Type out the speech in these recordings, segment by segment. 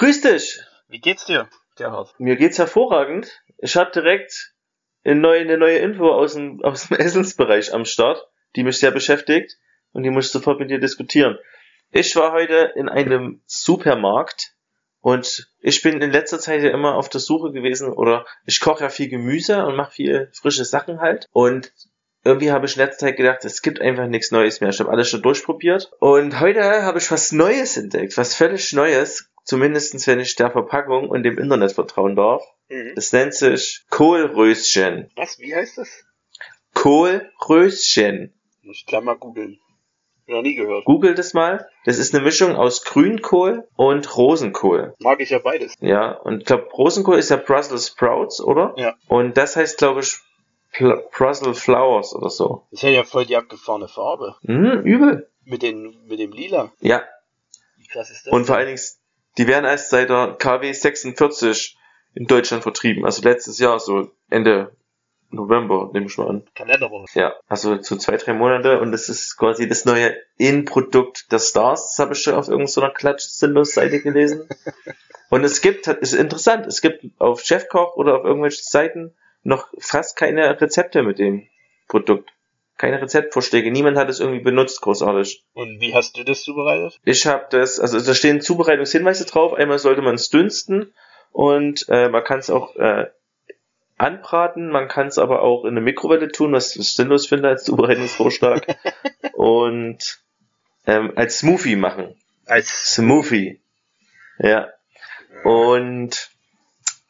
Grüß dich! Wie geht's dir, Gerhard? Mir geht's hervorragend. Ich habe direkt eine neue, eine neue Info aus dem, aus dem Essensbereich am Start, die mich sehr beschäftigt und die muss ich sofort mit dir diskutieren. Ich war heute in einem Supermarkt und ich bin in letzter Zeit ja immer auf der Suche gewesen oder ich koche ja viel Gemüse und mache viel frische Sachen halt und irgendwie habe ich in letzter Zeit gedacht, es gibt einfach nichts Neues mehr. Ich habe alles schon durchprobiert. Und heute habe ich was Neues entdeckt, was völlig Neues, zumindestens wenn ich der Verpackung und dem Internet vertrauen darf. Mhm. Das nennt sich Kohlröschen. Was? Wie heißt das? Kohlröschen. Muss ich gleich mal googeln. Noch nie gehört. Google das mal. Das ist eine Mischung aus Grünkohl und Rosenkohl. Mag ich ja beides. Ja, und ich glaube, Rosenkohl ist ja Brussels Sprouts, oder? Ja. Und das heißt, glaube ich, Pl Brussels Flowers oder so. Das hat ja voll die abgefahrene Farbe. Hm, übel. Mit, den, mit dem Lila. Ja, Wie krass ist das? Und vor allen Dingen, die werden erst seit der KW 46 in Deutschland vertrieben. Also letztes Jahr, so Ende November, nehme ich mal an. Kalenderwoche. Ja, also so zwei, drei Monate und das ist quasi das neue In-Produkt der Stars. Das habe ich schon auf irgendeiner Klatsch-Sinnlos-Seite gelesen. und es gibt, ist interessant, es gibt auf Chefkoch oder auf irgendwelchen Seiten noch fast keine Rezepte mit dem Produkt. Keine Rezeptvorschläge. Niemand hat es irgendwie benutzt, großartig. Und wie hast du das zubereitet? Ich habe das, also da stehen Zubereitungshinweise drauf. Einmal sollte man es dünsten und äh, man kann es auch äh, anbraten, man kann es aber auch in eine Mikrowelle tun, was ich sinnlos finde als Zubereitungsvorschlag. und ähm, als Smoothie machen. Als Smoothie. Ja. Und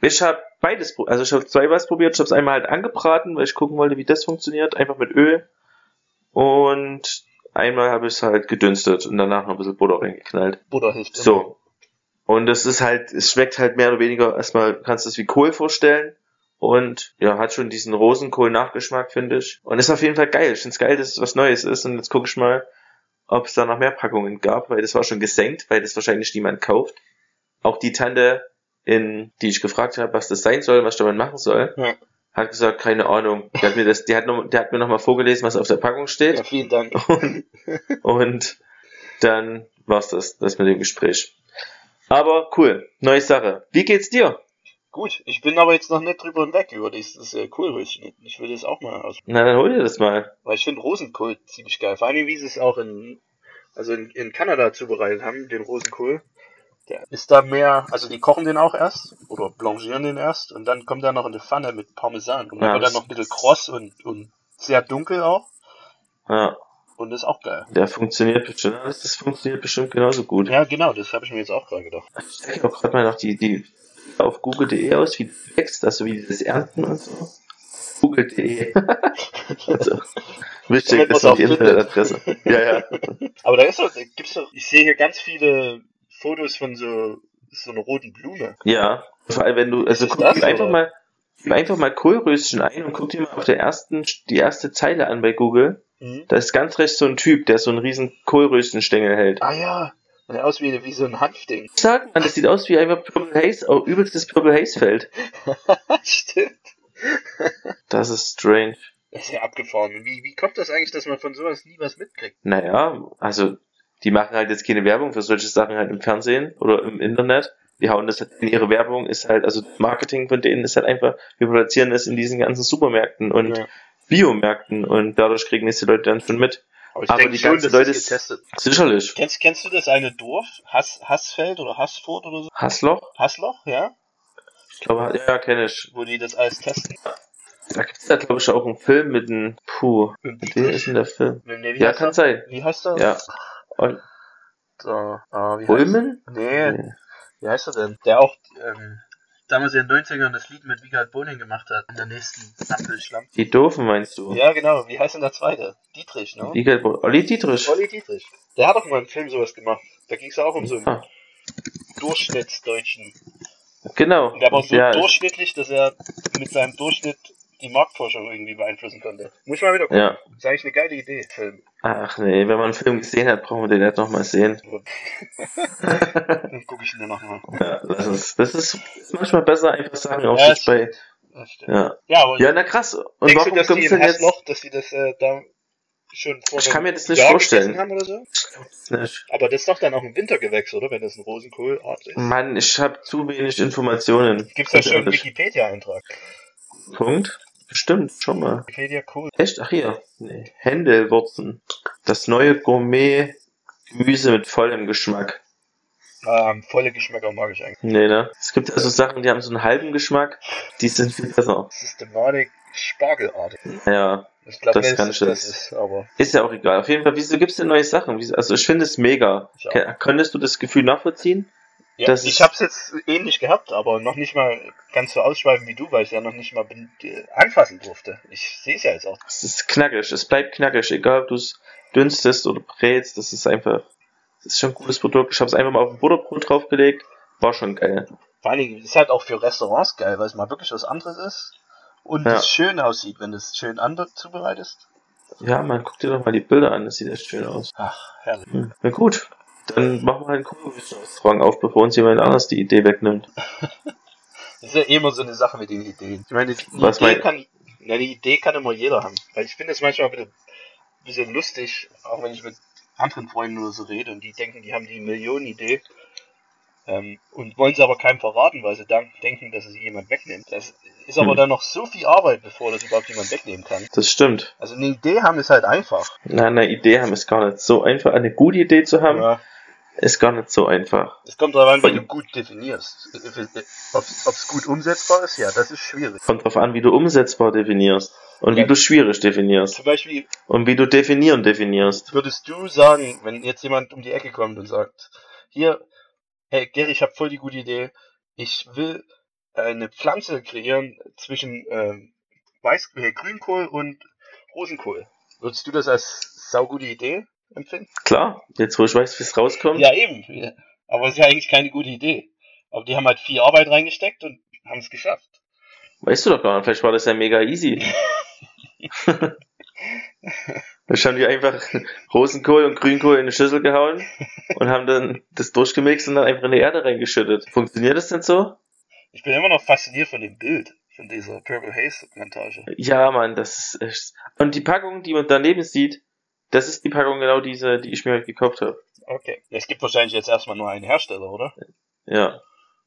ich habe beides, also ich habe zwei was probiert. Ich habe es einmal halt angebraten, weil ich gucken wollte, wie das funktioniert, einfach mit Öl. Und einmal habe ich es halt gedünstet und danach noch ein bisschen Butter reingeknallt. Butter hilft. immer. So. Und es ist halt, es schmeckt halt mehr oder weniger, erstmal kannst du es wie Kohl vorstellen. Und ja, hat schon diesen Rosenkohl-Nachgeschmack, finde ich. Und ist auf jeden Fall geil. Ich finde es geil, dass es was Neues ist. Und jetzt gucke ich mal, ob es da noch mehr Packungen gab, weil das war schon gesenkt, weil das wahrscheinlich niemand kauft. Auch die Tante, in die ich gefragt habe, was das sein soll, was ich damit machen soll, Ja. Hat gesagt, keine Ahnung. Die hat mir das, die hat, noch, die hat mir noch mal vorgelesen, was auf der Packung steht. Ja, vielen Dank. Und, und dann war's das, das mit dem Gespräch. Aber cool, neue Sache. Wie geht's dir? Gut, ich bin aber jetzt noch nicht drüber hinweg über dieses äh, Kohlröschen. Ich will das auch mal aus. Na, dann hol dir das mal. Weil ich finde Rosenkohl ziemlich geil. Vor allem, wie sie es auch in, also in, in Kanada zubereitet haben, den Rosenkohl. Der ist da mehr, also die kochen den auch erst oder blanchieren den erst und dann kommt er noch in eine Pfanne mit Parmesan. Und dann Ja, wird er noch ein bisschen kross und, und sehr dunkel auch. Ja, Und ist auch geil. der funktioniert bestimmt. Das, funktioniert bestimmt genauso gut. Ja, genau, das habe ich mir jetzt auch gerade gedacht. Ich checke auch gerade mal noch die, die auf google.de aus, wie das wächst, also wie das Ernten und so. Google.de. also, wichtig, ist auch die Internetadresse. Ja, ja. Aber da ist doch, gibt's doch, ich sehe hier ganz viele Fotos von so, so einer roten Blume. Ja, vor allem wenn du, also guck das, dir einfach oder? mal, einfach mal Kohlröschen ein und guck dir mal auf der ersten, die erste Zeile an bei Google. Mhm. Da ist ganz rechts so ein Typ, der so einen riesen Kohlröstenstängel hält. Ah ja, und der aus wie, wie so ein Hanfding. Sag man, das sieht aus wie einfach Purple Haze, oh, übelstes Purple Haze Feld. Stimmt. Das ist strange. Das ist ja abgefahren. Wie, wie kommt das eigentlich, dass man von sowas nie was mitkriegt? Naja, also, die machen halt jetzt keine Werbung für solche Sachen halt im Fernsehen oder im Internet. Die hauen das halt in ihre Werbung, ist halt, also Marketing von denen ist halt einfach, wir platzieren das in diesen ganzen Supermärkten und Ja. Biomärkten und dadurch kriegen es die Leute dann schon mit. Aber ich Aber denke die schon, ganzen das Leute ist getestet. Sicherlich. Kennst, kennst du das eine Dorf? Hass, Hassfeld oder Hassfurt oder so? Hassloch? Hassloch, ja? Ich glaube, ja, kenne ich. Wo die das alles testen. Da gibt's da, glaube ich, auch einen Film mit einem, puh, mit wem ist denn der Film? Ja, kann sein. Wie heißt er? Ja. Und So, ah, wie heißt Ulmen? Nee, Nee. wie heißt er denn? Der auch ähm, damals in den 90ern das Lied mit Wiegald Boning gemacht hat. In der nächsten Ampelschlamm. Die Doofen meinst du? Ja, genau. Wie heißt denn der zweite? Dietrich, ne? Wiegald Bo- Olli Dietrich. Olli Dietrich. Der hat doch mal einen Film sowas gemacht. Da ging es auch um so einen Ah, Durchschnittsdeutschen. genau. Und der war so ja, durchschnittlich, dass er mit seinem Durchschnitt die Marktforschung irgendwie beeinflussen konnte. Muss ich mal wieder gucken. ja. Das ist eigentlich eine geile Idee, Film. Ach nee, wenn man einen Film gesehen hat, brauchen wir den nicht nochmal sehen. Dann gucke ich ihn nochmal. Ja, das ist, das ist manchmal besser einfach sagen, auch Ja, bei, ja. Ja, aber Ja, na krass. Und denkst warum du, dass die denn jetzt? Hassloch, dass die das äh, da schon vor Ich kann mir das nicht Jahr vorstellen. haben oder so? Nicht. Aber das ist doch dann auch ein Wintergewächs, oder? Wenn das ein Rosenkohlart ist. Mann, ich habe zu wenig Informationen. Gibt's da Ganz schon einen. Wikipedia-Eintrag? Punkt. Bestimmt, schon mal. Wikipedia cool. Echt? Ach hier. Nee. Händelwurzen. Das neue Gourmet-Gemüse mit vollem Geschmack. Ähm, volle Geschmäcker mag ich eigentlich. Nee, ne? Es gibt also Sachen, die haben so einen halben Geschmack, die sind viel besser. Systematik Spargelart. Ja, Ich glaube Das das jetzt- ist, aber ist ja auch egal. Auf jeden Fall, wieso gibt's denn neue Sachen? Also ich finde es mega. Könntest du das Gefühl nachvollziehen? Ja, Das ich habe es jetzt ähnlich gehabt, aber noch nicht mal ganz so ausschweifend wie du, weil ich ja noch nicht mal äh, anfassen durfte. Ich sehe es ja jetzt auch. Es ist knackig, es bleibt knackig, egal ob du es dünstest oder brätst, das ist einfach, das ist schon ein gutes Produkt. Ich habe es einfach mal auf ein Butterbrot draufgelegt, war schon geil. Vor allen Dingen ist halt auch für Restaurants geil, weil es mal wirklich was anderes ist und Ja. es schön aussieht, wenn du es schön anders zubereitest. Ja, man, guck dir doch mal die Bilder an, das sieht echt schön aus. Ach, herrlich. Hm. Na gut, dann machen wir halt einen Kugelrestaurant auf, bevor uns jemand anders die Idee wegnimmt. Das ist ja immer so eine Sache mit den Ideen. Ich meine, die Was Idee mein- kann, na, die Idee kann immer jeder haben. Weil ich finde es manchmal ein bisschen, lustig, auch wenn ich mit anderen Freunden oder so rede und die denken, die haben die Millionenidee ähm, und wollen es aber keinem verraten, weil sie dann denken, dass es jemand wegnimmt. Das ist aber Hm. dann noch so viel Arbeit, bevor das überhaupt jemand wegnehmen kann. Das stimmt. Also eine Idee haben ist halt einfach. Na, eine Idee haben ist gar nicht so einfach. Eine gute Idee zu haben, Ja. Ist gar nicht so einfach. Es kommt darauf an, wie du gut definierst. Ob es gut umsetzbar ist, ja, das ist schwierig. Kommt drauf an, wie du umsetzbar definierst. Und Ja. wie du schwierig definierst. Zum Beispiel Und wie du definieren definierst. würdest du sagen, wenn jetzt jemand um die Ecke kommt und sagt, hier, hey Gary, ich habe voll die gute Idee, ich will eine Pflanze kreieren zwischen ähm, Weiß äh, Grünkohl und Rosenkohl. Würdest du das als saugute Idee empfinden? Klar, jetzt wo ich weiß, wie es rauskommt. Ja, eben. Aber es ist ja eigentlich keine gute Idee. Aber die haben halt viel Arbeit reingesteckt und haben es geschafft. Weißt du doch gar nicht, vielleicht war das ja mega easy. Dann haben die einfach Rosenkohl und Grünkohl in eine Schüssel gehauen und haben dann das durchgemixt und dann einfach in die Erde reingeschüttet. Funktioniert das denn so? Ich bin immer noch fasziniert von dem Bild, von dieser Purple Haze Plantage. Ja, Mann, das ist echt. Und die Packung, die man daneben sieht, das ist die Packung genau diese, die ich mir heute gekauft habe. Okay. Es gibt wahrscheinlich jetzt erstmal nur einen Hersteller, oder? Ja.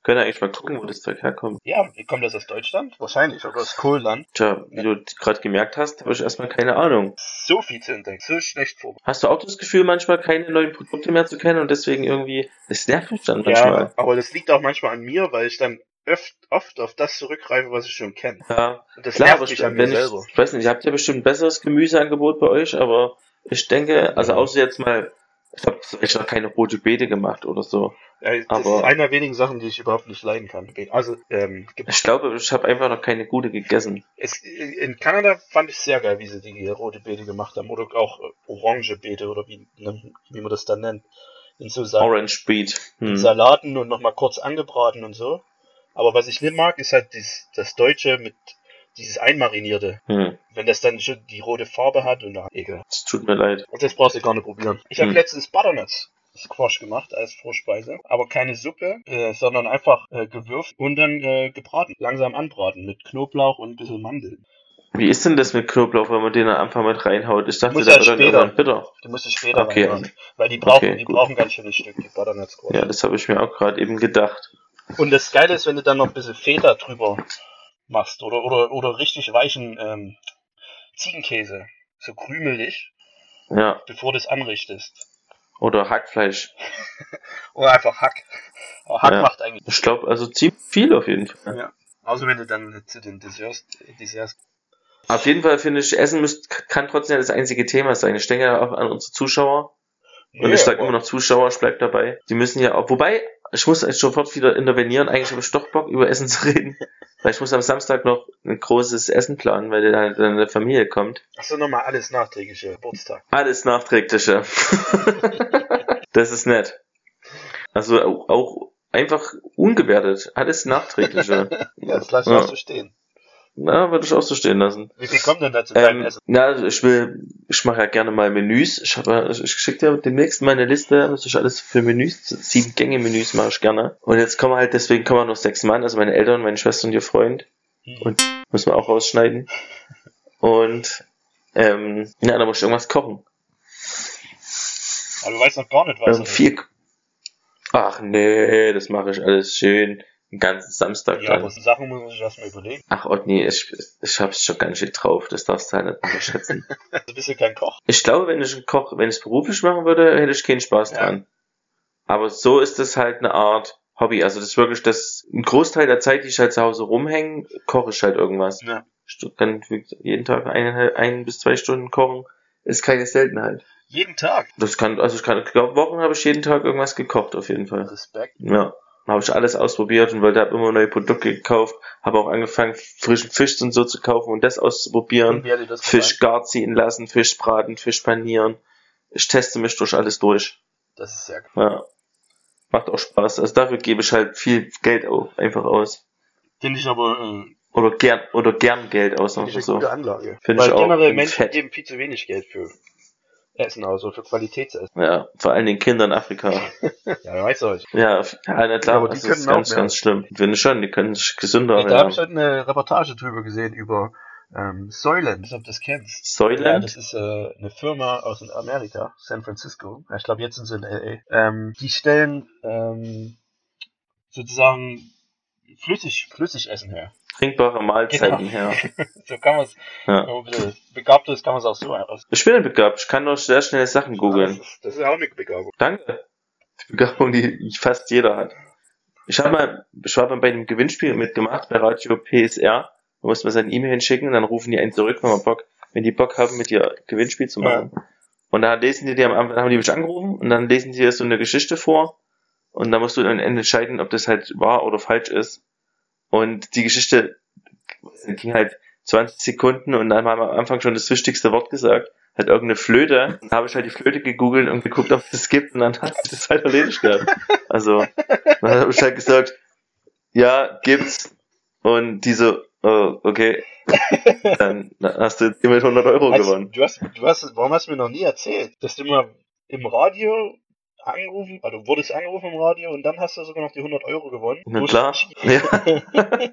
Können eigentlich mal gucken, wo das Zeug herkommt. Ja, wie kommt das aus Deutschland? Wahrscheinlich, oder aus Kohlland. Tja, wie du gerade gemerkt hast, habe ich erstmal keine Ahnung. So viel zu entdecken, so schlecht vor. Hast du auch das Gefühl, manchmal keine neuen Produkte mehr zu kennen und deswegen irgendwie, es nervt mich dann manchmal. Ja, aber das liegt auch manchmal an mir, weil ich dann öft, oft auf das zurückgreife, was ich schon kenne. Ja, Und das klar, nervt mich ich, an mir ich, selber. ich weiß nicht, ihr habt ja bestimmt ein besseres Gemüseangebot bei euch, aber ich denke, also außer jetzt mal, ich habe ich noch keine rote Beete gemacht oder so. Ja, das aber- ist einer der wenigen Sachen, die ich überhaupt nicht leiden kann. Also, ähm, Ich glaube, ich habe einfach noch keine gute gegessen. es, in Kanada fand ich sehr geil, wie sie die rote Beete gemacht haben. Oder auch äh, orange Beete, oder wie, ne, wie man das dann nennt. In so Sa Orange Beet. Hm. Salaten und nochmal kurz angebraten und so. Aber was ich nicht mag, ist halt dies, das Deutsche mit dieses Einmarinierte. Hm. Wenn das dann schon die rote Farbe hat und na, ekel. Es tut mir leid. Und das brauchst du gar nicht probieren. Ich habe Hm. letztens Butternuts Squash gemacht als Vorspeise, aber keine Suppe, äh, sondern einfach äh, gewürft und dann äh, gebraten. Langsam anbraten mit Knoblauch und ein bisschen Mandeln. Wie ist denn das mit Knoblauch, wenn man den am Anfang mit reinhaut? Ich dachte, der wird dann irgendwann bitter. Die musst du später Okay. reinhauen, weil die brauchen, Okay, die gut. brauchen ganz schönes Stück, die Butternut Squash. Ja, das habe ich mir auch gerade eben gedacht. Und das Geile ist, wenn du dann noch ein bisschen Feta drüber machst oder, oder, oder richtig weichen ähm, Ziegenkäse, so krümelig, Ja. bevor du es anrichtest. Oder Hackfleisch. Oder einfach Hack. Aber Hack Ja. macht eigentlich. Ich glaube, also ziemlich viel auf jeden Fall. Ja. Außer wenn du dann zu den Desserts, Desserts Auf jeden Fall finde ich, Essen müsst, kann trotzdem das einzige Thema sein. Ich denke ja auch an unsere Zuschauer. Und Nee, ich sage immer noch Zuschauer, ich bleib dabei. Die müssen ja auch, wobei, ich muss jetzt sofort wieder intervenieren. Eigentlich habe ich doch Bock, über Essen zu reden. Weil ich muss am Samstag noch ein großes Essen planen, weil dann eine Familie kommt. Achso, nochmal alles nachträgliche Geburtstag. Alles Nachträgliche. das ist nett. Also auch, auch einfach ungewertet. Alles Nachträgliche. Ja, das lasse ich Ja. auch so stehen. Na, würde ich auch so stehen lassen. Wie viel kommt denn da zu deinem Ähm, Essen? na, also ich will, ich mache ja gerne mal Menüs. Ich habe, ich schicke dir demnächst meine Liste, was ich alles für Menüs, sieben Gänge Menüs mache ich gerne. Und jetzt kommen halt, deswegen kommen noch sechs Mann, also meine Eltern, meine Schwester und ihr Freund. Hm. und- Müssen wir auch rausschneiden. Und Ähm, ja, da muss ich irgendwas kochen. Aber du weißt noch gar nicht, was. Ähm, viel. Ach nee, das mache ich alles schön. Den ganzen Samstag ja, dann. so Sachen muss man sich erstmal überlegen. Ach Otni, ich, ich hab's schon ganz schön drauf. Das darfst du halt nicht unterschätzen. Du bist ja kein Koch. ich glaube, wenn ich einen Koch, wenn ich es beruflich machen würde, hätte ich keinen Spaß Ja. dran. Aber so ist es halt eine Art Hobby. Also das ist wirklich das, ein Großteil der Zeit, die ich halt zu Hause rumhänge, koche ich halt irgendwas. Ja. Ich kann jeden Tag eineinhalb, ein bis zwei Stunden kochen. Ist keine Seltenheit. Jeden Tag. Das kann, also ich kann, ich glaube, Wochen habe ich jeden Tag irgendwas gekocht, auf jeden Fall. Respekt. Ja. Habe ich alles ausprobiert und wollte, habe immer neue Produkte gekauft, habe auch angefangen, frischen Fisch und so zu kaufen und das auszuprobieren. Und das Fisch gar ziehen lassen, Fisch braten, Fisch panieren. Ich teste mich durch alles durch. Das ist sehr cool. Ja. Macht auch Spaß. Also dafür gebe ich halt viel Geld auch einfach aus. Finde ich aber äh, Oder gern, oder gern Geld aus. finde ich eine so. gute Anlage. Finde Weil ich auch. generell Menschen fett. geben viel zu wenig Geld für Essen aus, oder für Qualitätsessen. Ja, vor allen Dingen Kinder in Afrika. Ja, weißt du euch. Ja, ja na klar, Ja, das ist ganz, mehr. ganz schlimm. Finde ich schon, die können sich gesünder Nee, da habe ich heute eine Reportage drüber gesehen über ähm, Soylent, ob du das kennst. Ja, Soylent? das ist äh, eine Firma aus Amerika, San Francisco. Ja, ich glaube, jetzt sind sie in LA. Ähm, die stellen ähm, sozusagen flüssig, Flüssigessen her. Trinkbare Mahlzeiten Genau. her. So kann man es, Ja. begabt ist, kann man es auch so aus. Ich bin begabt, ich kann doch sehr schnell Sachen googeln. Das ist, das ist auch eine Begabung. Danke. Die Begabung, die fast jeder hat. Ich habe mal, ich war mal bei einem Gewinnspiel mitgemacht, bei Radio PSR. Da muss man seine E-Mail hinschicken und dann rufen die einen zurück, wenn man Bock, wenn die Bock haben, mit dir Gewinnspiel zu machen. Und da lesen die dir am Anfang, haben die mich angerufen und dann lesen die dir so eine Geschichte vor und da musst du dann entscheiden, ob das halt wahr oder falsch ist. Und die Geschichte ging halt 20 Sekunden und dann haben wir am Anfang schon das wichtigste Wort gesagt. Halt irgendeine Flöte. Dann habe ich halt die Flöte gegoogelt und geguckt, ob es gibt und dann hat sich das halt erledigt gehabt. Also, dann habe ich halt gesagt, ja, gibt's. Und die so, oh, okay. Dann hast du jetzt mit 100 Euro Hast- gewonnen. Du hast, du hast, warum hast du mir noch nie erzählt, dass du mal im Radio angerufen, also du wurdest angerufen im Radio und dann hast du sogar noch die 100 Euro gewonnen. Na klar. Ja.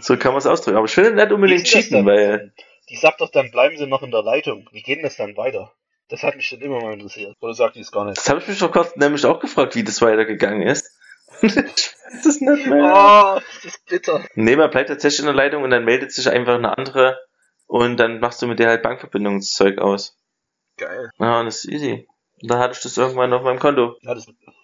so kann man es ausdrücken. Aber ich will nicht unbedingt cheaten, dann? weil Die sagt doch dann, bleiben Sie noch in der Leitung. Wie geht denn das dann weiter? Das hat mich schon immer mal interessiert. Oder sagt die es gar nicht? das habe ich mich vor kurzem nämlich auch gefragt, wie das weitergegangen ist. Ich weiß es nicht mehr. Oh, das ist bitter. Nee, man bleibt tatsächlich in der Leitung und dann meldet sich einfach eine andere und dann machst du mit der halt Bankverbindungszeug aus. Geil. Ja, und das ist easy. Und dann hatte ich das irgendwann auf meinem Konto. Ja,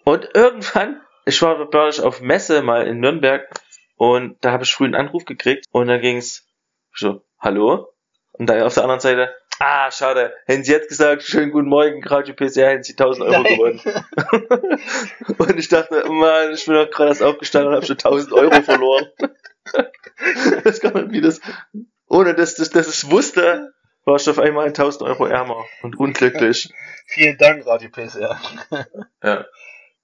Und irgendwann, ich war, glaube ich, auf Messe mal in Nürnberg und da habe ich früh einen Anruf gekriegt und dann ging's so, hallo? Und da auf der anderen Seite, ah, schade, hätten Sie jetzt gesagt, schönen guten Morgen, Radio PCR, hätten Sie 1000 Euro gewonnen. Und ich dachte, Mann, ich bin doch gerade erst aufgestanden und habe schon 1000 Euro verloren. das kann man wie das, ohne dass, dass, dass ich es wusste, war ich auf einmal 1000 Euro ärmer und unglücklich. Vielen Dank, Radio PCR. Ja.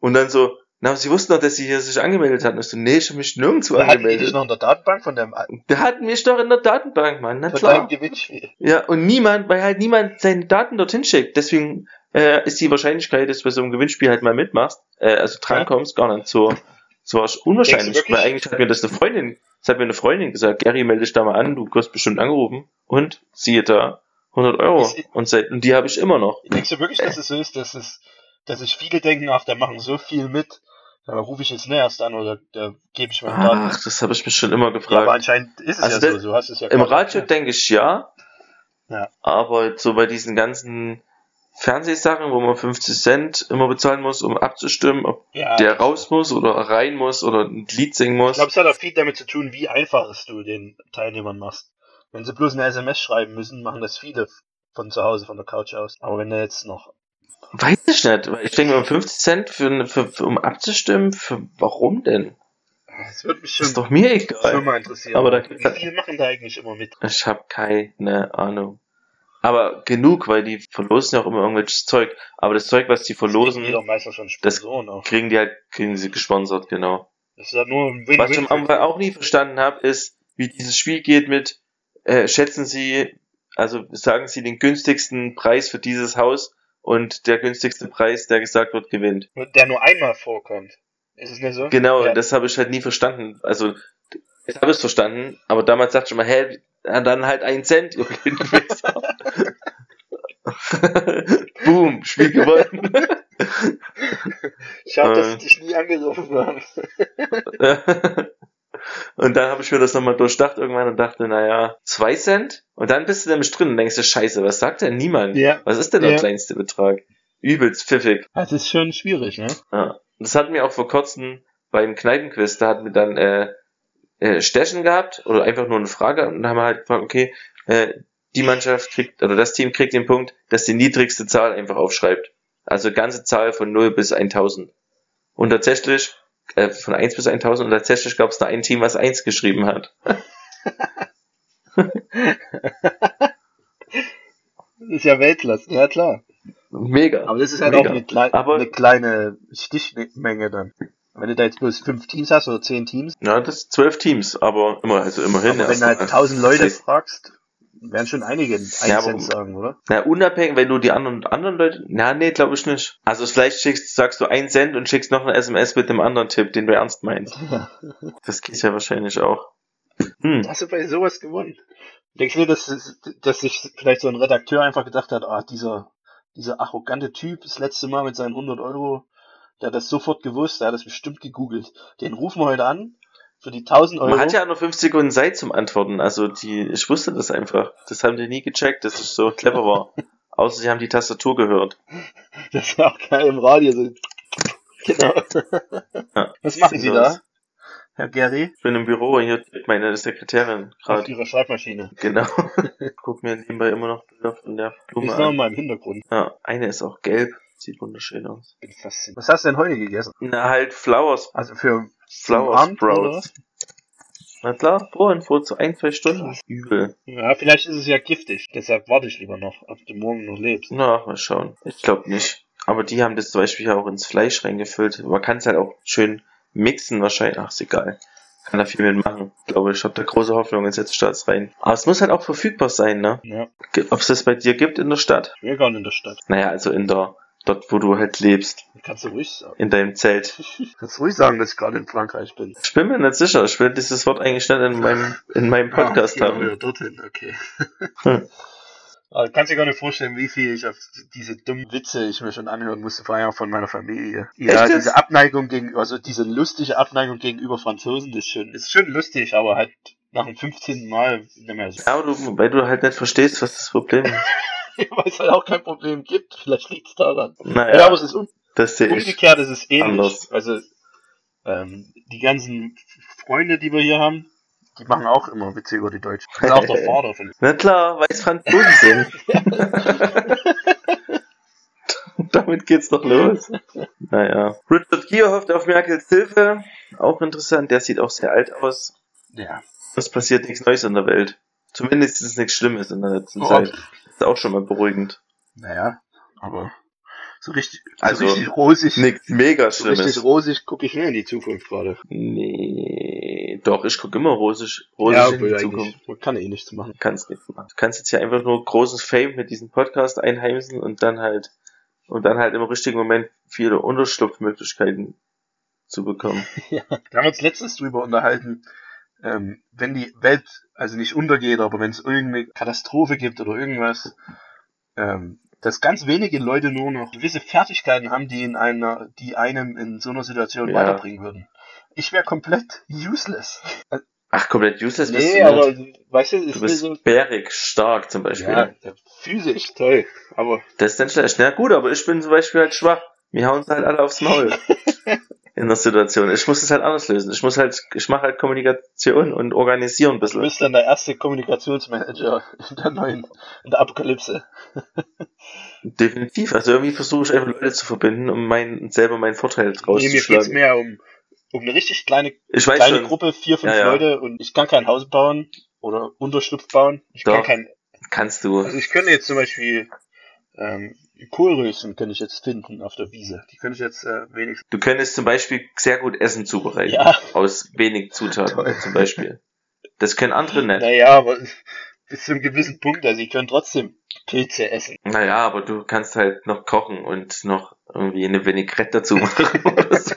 Und dann so, na, sie wussten doch, dass sie hier sich angemeldet hatten. Ich so, nee, ich habe mich nirgendwo Hatten die dich angemeldet. noch in der Datenbank von deinem, Der hatten mich doch in der Datenbank, Mann, na von klar. Gewinnspiel? Ja, und niemand, weil halt niemand seine Daten dorthin schickt. Deswegen äh, ist die Wahrscheinlichkeit, dass du bei so einem Gewinnspiel halt mal mitmachst, äh, also drankommst, gar nicht so, so Denkst unwahrscheinlich. du? Weil eigentlich hat mir das eine Freundin, das hat mir eine Freundin gesagt, Gary, melde dich da mal an, du wirst bestimmt angerufen. Und siehe da, 100 Euro. Ist- Und, seit, und die habe ich immer noch. Denkst du wirklich, dass es so ist, dass es, dass sich viele denken, ach, da machen so viel mit, da rufe ich jetzt nicht erst an oder da gebe ich meine Daten. Ach, das habe ich mich schon immer ja, aber gefragt. anscheinend ist es Also ja das- so, so hast du es ja Im Radio denke ich ja. Ja. Aber so bei diesen ganzen Fernsehsachen, wo man 50 Cent immer bezahlen muss, um abzustimmen, ob Ja, der raus muss oder rein muss oder ein Lied singen ich muss. glaube, es hat auch viel damit zu tun, wie einfach es du den Teilnehmern machst. Wenn sie bloß eine SMS schreiben müssen, machen das viele von zu Hause, von der Couch aus. Aber wenn du jetzt noch, Weiß ich nicht, ich denke mal 50 Cent für, für, für um abzustimmen, für warum denn? das würde mich schon, ist doch mir schon egal. mal interessieren. Aber da- wie viel machen da eigentlich immer mit? Ich habe keine Ahnung. Aber genug, weil die verlosen ja auch immer irgendwelches Zeug. Aber das Zeug, was die Das kriegen verlosen, die meistens schon das- Sponsoren auch. kriegen die halt, kriegen sie gesponsert, genau. Das ist ja nur ein Was ich am. Anfang auch nie verstanden habe, ist, wie dieses Spiel geht mit, äh, schätzen Sie, also sagen Sie den günstigsten Preis für dieses Haus und der günstigste Preis, der gesagt wird, gewinnt. Der nur einmal vorkommt. Ist es nicht so? Genau, Ja. das habe ich halt nie verstanden. Also, ich habe es verstanden, aber damals dachte ich mal, hä, dann halt ein Cent. Boom, Spiel gewonnen. Schade, dass Äh. ich dich nie angerufen habe. und dann habe ich mir das nochmal durchdacht irgendwann und dachte, naja, zwei Cent? Und dann bist du nämlich drin und denkst dir, scheiße, was sagt denn niemand? Ja. Was ist denn der Ja. kleinste Betrag? Übelst pfiffig. Das ist schon schwierig, ne? Ja. Das hatten wir auch vor kurzem beim Kneipenquiz, da hatten wir dann äh, äh, Stechen gehabt oder einfach nur eine Frage und dann haben wir halt gefragt, okay, äh, die Mannschaft kriegt, oder das Team kriegt den Punkt, dass die niedrigste Zahl einfach aufschreibt. Also ganze Zahl von 0 bis 1000. Und tatsächlich, äh, von 1 bis 1000 und tatsächlich gab es da ein Team, was 1 geschrieben hat. Das ist ja Weltklasse, ja klar. Mega. Aber das ist halt Mega. auch eine, klei Aber- eine kleine Stichmenge dann. Wenn du da jetzt bloß fünf Teams hast oder zehn Teams, Ja, das sind zwölf Teams, aber immer, also immerhin. aber wenn du halt tausend Leute fragst, werden schon einige einen Ja, sagen, oder? Na, unabhängig, wenn du die anderen, anderen Leute, na, nee, glaube ich nicht. Also vielleicht schickst, sagst du einen Cent und schickst noch eine SMS mit dem anderen Tipp, den du ernst meinst. Das geht ja wahrscheinlich auch. Hm. Hast du bei sowas gewonnen? Denkst du dass, dass sich vielleicht so ein Redakteur einfach gedacht hat, ah, dieser, dieser arrogante Typ, das letzte Mal mit seinen 100 Euro, der hat das sofort gewusst, der hat das bestimmt gegoogelt. Den rufen wir heute an, für die 1000 Euro. Man hat ja nur fünf Sekunden Zeit zum Antworten. Also die, ich wusste das einfach. Das haben die nie gecheckt, dass ich so clever war. Außer sie haben die Tastatur gehört. Das ist ja auch geil im Radio. So. Genau. Ja, Was machen Sie da. Herr Gary? Ich bin im Büro und hier tippt meine Sekretärin Auf gerade. Ihrer Schreibmaschine. Genau. Guck mir nebenbei immer noch Bilder von der Blume ist noch an. mal im Hintergrund. Ja, eine ist auch gelb. Sieht wunderschön aus. Bin fasziniert. Was hast du denn heute gegessen? Na, halt Flowers. Also für Flower Abend, Sprouts. Na klar, vorhin vor zu ein, zwei Stunden. Übel. Ja, vielleicht ist es ja giftig. Deshalb warte ich lieber noch, ob du morgen noch lebst. Na, mal schauen. Ich glaube nicht. Aber die haben das zum Beispiel ja auch ins Fleisch reingefüllt. Man kann es halt auch schön mixen wahrscheinlich. Ach, ist egal. Kann da viel mitmachen. Ich glaube, ich habe da große Hoffnung, jetzt setzt Staats rein. Aber es muss halt auch verfügbar sein, ne? Ja, Ob es das bei dir gibt in der Stadt? wir gehen in der Stadt. Naja, also in der, dort wo du halt lebst. Kannst du ruhig sagen. In deinem Zelt. Kannst ruhig sagen, dass ich gerade in Frankreich bin. Ich bin mir nicht sicher. Ich will dieses Wort eigentlich nicht in meinem, in meinem Podcast ah, haben. Ja, dorthin, okay. Hm. Aber kannst dir gar nicht vorstellen, wie viel ich auf diese dummen Witze ich mir schon anhören musste, vor allem auch von meiner Familie. Ja, Echt diese Abneigung gegen, also diese lustige Abneigung gegenüber Franzosen, das ist schon, ist schon lustig, aber halt nach dem 15. Mal nicht mehr so. Ja, aber du, weil du halt nicht verstehst, was das Problem ist. Weil es halt auch kein Problem gibt. Vielleicht liegt es daran. Naja, Ja, aber es ist um, das umgekehrt, ist es ähnlich. anders. Also, ähm, die ganzen Freunde, die wir hier haben, die machen auch immer Witze über die Deutschen. Das ist auch der Vater von Na klar, weil es Franzosen sind. Damit geht's doch los. Naja. Richard Gere hofft auf Merkels Hilfe. Auch interessant, der sieht auch sehr alt aus. Ja. Es passiert nichts Neues in der Welt. Zumindest ist es nichts Schlimmes in der letzten Oh. Zeit. Ist auch schon mal beruhigend. Naja, aber so richtig, Also, so richtig rosig, Nichts mega so richtig rosig gucke ich nicht in die Zukunft gerade. Nee, doch, ich gucke immer rosig, rosig ja, in die Zukunft. eigentlich, man kann eh nichts machen. kannst nichts machen. Du kannst jetzt hier einfach nur großes Fame mit diesem Podcast einheimsen und dann halt und dann halt im richtigen Moment viele Unterschlupfmöglichkeiten zu bekommen. Ja. Wir haben uns letztens drüber unterhalten, ähm, wenn die Welt also nicht untergeht, aber wenn es irgendeine Katastrophe gibt oder irgendwas, ähm, dass ganz wenige Leute nur noch gewisse Fertigkeiten haben, die in einer, die einem in so einer Situation Ja. weiterbringen würden. Ich wäre komplett useless. Ach, komplett useless bist Nee, du aber nicht. weißt du, Du bist so. bärig, stark zum Beispiel. Ja, physisch, toll. Aber Das ist dann schlecht. Na gut, aber ich bin zum Beispiel halt schwach. Wir hauen uns halt alle aufs Maul. in der Situation. Ich muss es halt anders lösen. Ich muss halt, ich mache halt Kommunikation und organisieren ein du bisschen. bist dann der erste Kommunikationsmanager in der neuen, in der Apokalypse. Definitiv. Also irgendwie versuche ich einfach Leute zu verbinden, um mein, selber meinen Vorteil draus Nee, zu mir geht's schlagen. mehr um, um eine richtig kleine kleine schon. Gruppe, vier, fünf Ja, ja. Leute und ich kann kein Haus bauen oder Unterschlupf bauen. Ich kann Doch. kein, Kannst du. also ich könnte jetzt zum Beispiel ähm, Kohlröschen könnte ich jetzt finden auf der Wiese. Die könnte ich jetzt äh, wenigstens. Du könntest zum Beispiel sehr gut Essen zubereiten. Ja. Aus wenig Zutaten Toll. zum Beispiel. Das können andere nicht. Naja, aber bis zu einem gewissen Punkt, also ich könnte trotzdem Pilze essen. Naja, aber du kannst halt noch kochen und noch irgendwie eine Vinaigrette dazu machen oder so.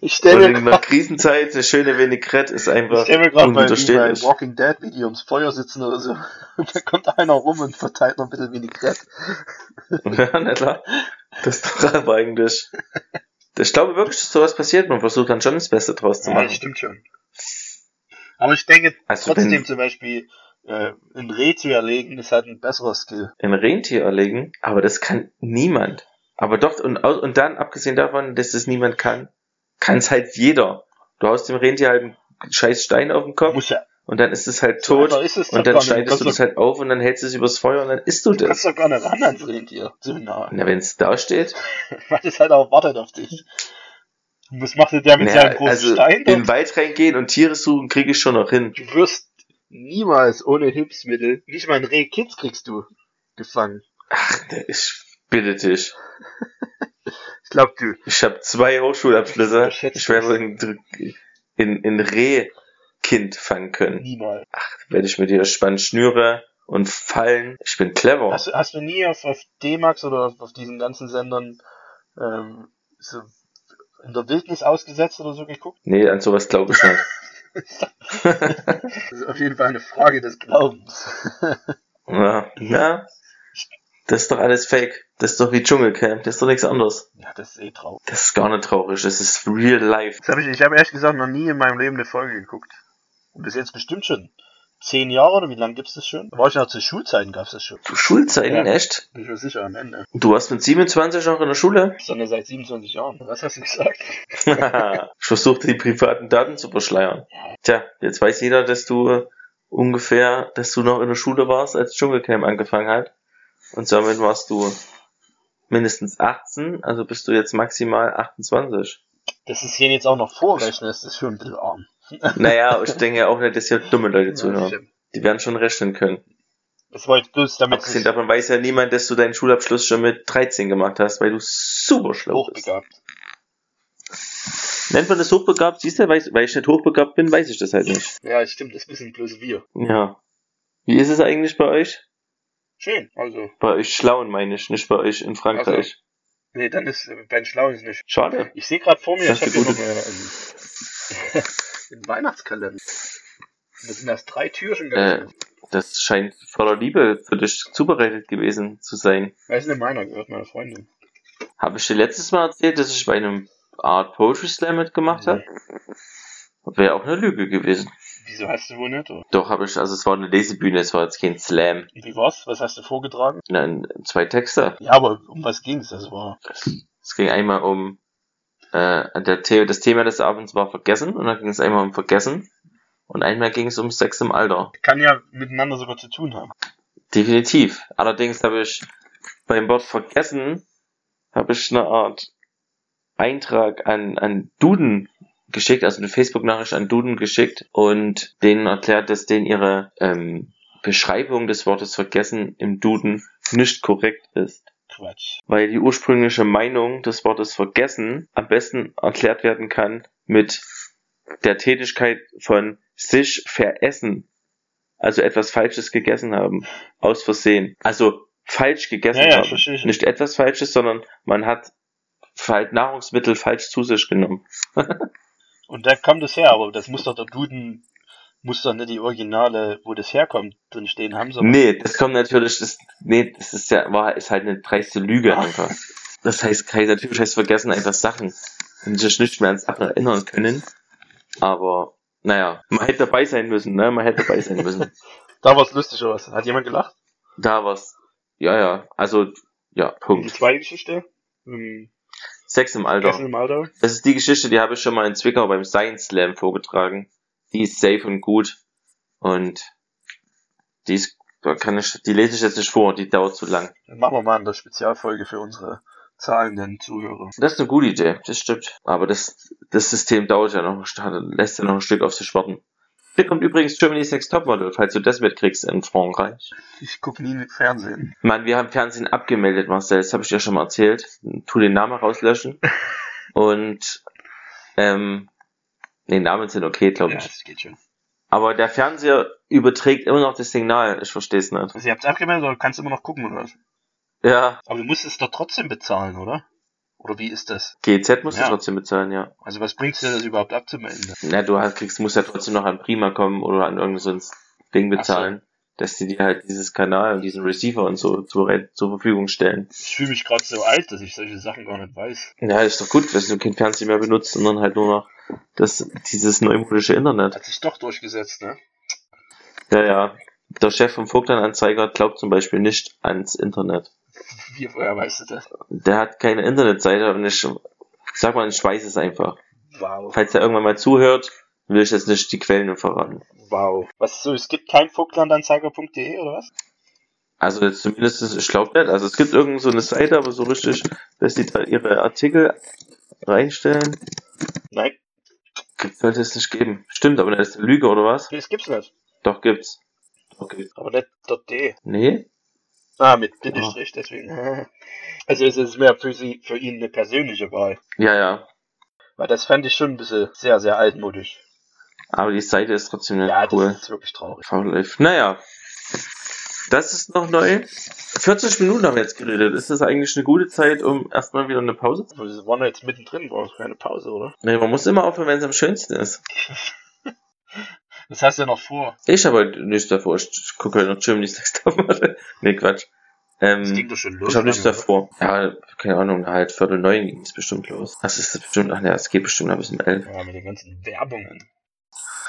Ich stelle mir in einer Krisenzeit eine schöne Vinaigrette ist Ich einfach stell mir gerade bei, bei. Walking Dead, wie die ums Feuer sitzen oder so. Und da kommt einer rum und verteilt noch ein bisschen Vinaigrette. Ja, na klar. Das ist doch aber eigentlich. Ich glaube wirklich, dass sowas passiert. Man versucht dann schon das Beste draus zu Ja, machen. das stimmt schon. Aber ich denke Also trotzdem zum Beispiel, äh, ein Reh zu erlegen, ist halt ein besserer Skill. ein Rentier erlegen, aber das kann niemand. Aber doch, und, und dann, abgesehen davon, dass das niemand kann, kann es halt jeder. Du haust dem Rentier halt einen scheiß Stein auf den Kopf ja. und dann ist es halt tot ist es und dann schneidest du kannst das halt auf und dann hältst du es übers Feuer und dann isst du Du kannst das. doch gar nicht ran ans Rentier. So nah. Na, wenn es da steht. Weil es halt auch wartet auf dich. Was macht denn der mit Naja, seinem großen also Stein? in dort? den Wald reingehen und Tiere suchen, kriege ich schon noch hin. Du wirst niemals ohne Hilfsmittel, nicht mal ein Rehkitz kriegst du gefangen. Ach, ich bitte dich. Ich glaub du. Ich habe zwei Hochschulabschlüsse. Unterschätzt Ich werde in, in, in Rehkind fangen können. Niemals. Werde ich mit dir spannend Schnüre und Fallen. Ich bin clever. Hast, du- hast du nie auf, auf D-Max oder auf, auf diesen ganzen Sendern ähm, so in der Wildnis ausgesetzt oder so geguckt? Nee, an sowas glaube ich nicht. Das ist auf jeden Fall eine Frage des Glaubens. ja, ja. Das ist doch alles fake. Das ist doch wie Dschungelcamp. Das ist doch nichts anderes. ja, das ist eh traurig. Das ist gar nicht traurig. Das ist real life. Das hab ich, ich habe ehrlich gesagt noch nie in meinem Leben eine Folge geguckt. Und bis jetzt bestimmt schon zehn Jahre oder wie lange gibt's das schon? Da war ich noch zu Schulzeiten gab's das schon. Zu Schulzeiten, Ja. echt? Bin ich mir sicher am Ende. Du warst mit 27 noch in der Schule? Sondern seit 27 Jahren. Was hast du gesagt? ich versuchte die privaten Daten zu verschleiern. Tja, jetzt weiß jeder, dass du ungefähr, dass du noch in der Schule warst, als Dschungelcamp angefangen hat. Und somit warst du mindestens 18, also bist du jetzt maximal 28. Das ist hier jetzt auch noch vorrechnen, das ist schon ein bisschen arm. Naja, ich denke auch nicht, dass hier dumme Leute zuhören. Die werden schon rechnen können. Das wollte ich bloß damit Abgesehen davon weiß ja niemand, dass du deinen Schulabschluss schon mit 13 gemacht hast, weil du super schlau bist. hochbegabt. Nennt man das hochbegabt? Siehst du, weil ich, weil ich nicht hochbegabt bin, weiß ich das halt nicht. Ja, stimmt, das wissen bloß wir. Ja. Wie ist es eigentlich bei euch? Schön, also. Bei euch Schlauen meine ich, nicht bei euch in Frankreich. Nee, dann ist äh, bei den Schlauen ist nicht. Schade. Ich sehe gerade vor mir, Das ich habe hier noch äh, einen, Weihnachtskalender. Das sind erst drei Türchen Äh, das scheint voller Liebe für dich zubereitet gewesen zu sein. Das ist nicht meiner, gehört meiner Freundin. Habe ich dir letztes Mal erzählt, dass ich bei einem Art Poetry Slam mitgemacht habe? Wäre auch eine Lüge gewesen. Wieso hast du wohl nicht? Oder? Doch, habe ich, also es war eine Lesebühne, es war jetzt kein Slam. Wie war's? Was hast du vorgetragen? Nein, zwei Texte. Ja, aber um was ging's? Das war. Es ging einmal um äh, der The das Thema des Abends war Vergessen und dann ging es einmal um Vergessen und einmal ging es um Sex im Alter. Kann ja miteinander sogar zu tun haben. Definitiv. Allerdings habe ich beim Wort Vergessen habe ich eine Art Eintrag an, an Duden geschickt, also eine Facebook-Nachricht an Duden geschickt und denen erklärt, dass denen ihre ähm, Beschreibung des Wortes Vergessen im Duden nicht korrekt ist. Quatsch. weil die ursprüngliche Meinung des Wortes vergessen am besten erklärt werden kann mit der Tätigkeit von sich veressen. Also etwas Falsches gegessen haben. Aus Versehen. Also falsch gegessen Ja, ja, haben. Nicht etwas Falsches, sondern man hat halt Nahrungsmittel falsch zu sich genommen. Und da kommt es her, aber das muss doch der Duden, muss doch nicht die Originale, wo das herkommt, drin stehen haben, sondern Nee, das kommt natürlich, das, nee, das ist ja, war, ist halt eine dreiste Lüge einfach. Das heißt, kann natürlich heißt vergessen einfach Sachen, wenn sie sich nicht mehr an Sachen erinnern können. Aber, naja, man hätte dabei sein müssen, ne, man hätte dabei sein müssen. da war's lustig oder was? Hat jemand gelacht? Da war's, ja, ja, also, ja, Und die Punkt. zweite Geschichte? Ähm, Sex im Alter. Essen im Alter? Das ist die Geschichte, die habe ich schon mal in Zwickau beim Science Slam vorgetragen. Die ist safe und gut. Und die ist, da kann ich, die lese ich jetzt nicht vor, die dauert zu lang. Dann machen wir mal eine Spezialfolge für unsere zahlenden Zuhörer. Das ist eine gute Idee, das stimmt. Aber das, das System dauert ja noch, lässt ja noch ein Stück auf sich warten. Hier kommt übrigens Germany's Next Topmodel, falls du das mitkriegst in Frankreich. Ich gucke nie Fernsehen. Mann, wir haben Fernsehen abgemeldet, Marcel, das habe ich dir schon mal erzählt. Tu den Namen rauslöschen. Und, ähm, nee, Namen sind okay, glaube Ja, ich. das geht schon. Aber der Fernseher überträgt immer noch das Signal, ich verstehe es nicht. Also ihr habt's abgemeldet oder kannst du immer noch gucken oder was? Ja, Aber du musst es doch trotzdem bezahlen, oder? Oder wie ist das? GZ musst Ja. du trotzdem bezahlen, ja. Also was bringt's dir das überhaupt abzumelden? Na, du hast, kriegst, musst ja trotzdem noch an Prima kommen oder an irgendein so Ding Ach so. bezahlen, dass die dir halt dieses Kanal und diesen Receiver und so zur, zur Verfügung stellen. Ich fühle mich gerade so alt, dass ich solche Sachen gar nicht weiß. Ja, ist doch gut, dass du kein Fernsehen mehr benutzt, sondern halt nur noch das, dieses neumodische Internet. Hat sich doch durchgesetzt, ne? Ja, ja. Der Chef vom Vogtland-Anzeiger glaubt zum Beispiel nicht ans Internet. Wie, woher weißt du das? Der hat keine Internetseite und ich sag mal, ich weiß es einfach. Wow. Falls er irgendwann mal zuhört, will ich jetzt nicht die Quellen verraten. Wow. Was so, es gibt kein Vogtlandanzeiger.de oder was? Also jetzt zumindest, ist- ich glaube nicht. Also es gibt irgend so eine Seite, aber so richtig, dass die da ihre Artikel reinstellen, Nein, sollte es nicht geben. Stimmt, aber das ist eine Lüge oder was? das gibt's nicht. Doch gibt's. Okay. Aber nicht .de. Nee? Ah, mit Bindestrich, deswegen. Also es ist mehr für sie, für ihn eine persönliche Wahl. Ja, ja. Weil das fand ich schon ein bisschen sehr, sehr altmodisch. Aber die Seite ist trotzdem nicht Ja, das cool. ist wirklich traurig. Faullife. Naja. Das ist noch neu. 40 Minuten haben wir jetzt geredet. Ist das eigentlich eine gute Zeit, um erstmal wieder eine Pause zu Wir waren jetzt mittendrin, brauchst keine Pause, oder? Nee, man muss immer aufhören, wenn es am schönsten ist. Das hast du ja noch vor. Ich habe heute nichts davor. Ich, gucke heute noch Germany's Next Topmodel. Nee, Quatsch. Das Ähm, ging doch schon los. ich habe nichts davor. Ja, keine Ahnung, halt Viertel neun ging es bestimmt los. Das ist bestimmt, ach ne, es geht bestimmt noch bis um elf. Ja, mit den ganzen Werbungen.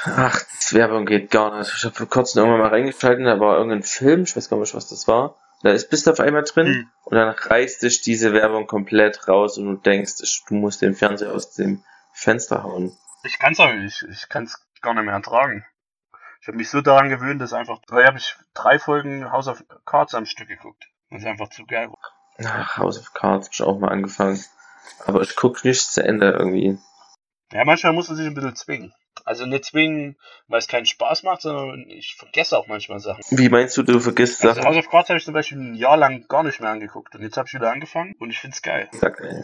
Ach, die Werbung geht gar nicht. Ich habe vor kurzem irgendwann mal reingeschaltet, da war irgendein Film, ich weiß gar nicht, was das war. Da ist bist du auf einmal drin Hm. und dann reißt dich diese Werbung komplett raus und du denkst, ich- du musst den Fernseher aus dem Fenster hauen. Ich kann's auch nicht. Ich kann's gar nicht mehr ertragen. Ich habe mich so daran gewöhnt, dass einfach, da habe ich drei Folgen House of Cards am Stück geguckt. Das ist einfach zu geil. Ach, House of Cards hab ich auch mal angefangen. Aber ich guck nicht zu Ende irgendwie. Ja, manchmal muss man sich ein bisschen zwingen. Also nicht zwingen, weil es keinen Spaß macht, sondern ich vergesse auch manchmal Sachen. Wie meinst du, du vergisst Also Sachen? House of Cards habe ich zum Beispiel ein Jahr lang gar nicht mehr angeguckt. Und jetzt habe ich wieder angefangen und ich find's geil. Sag, ey.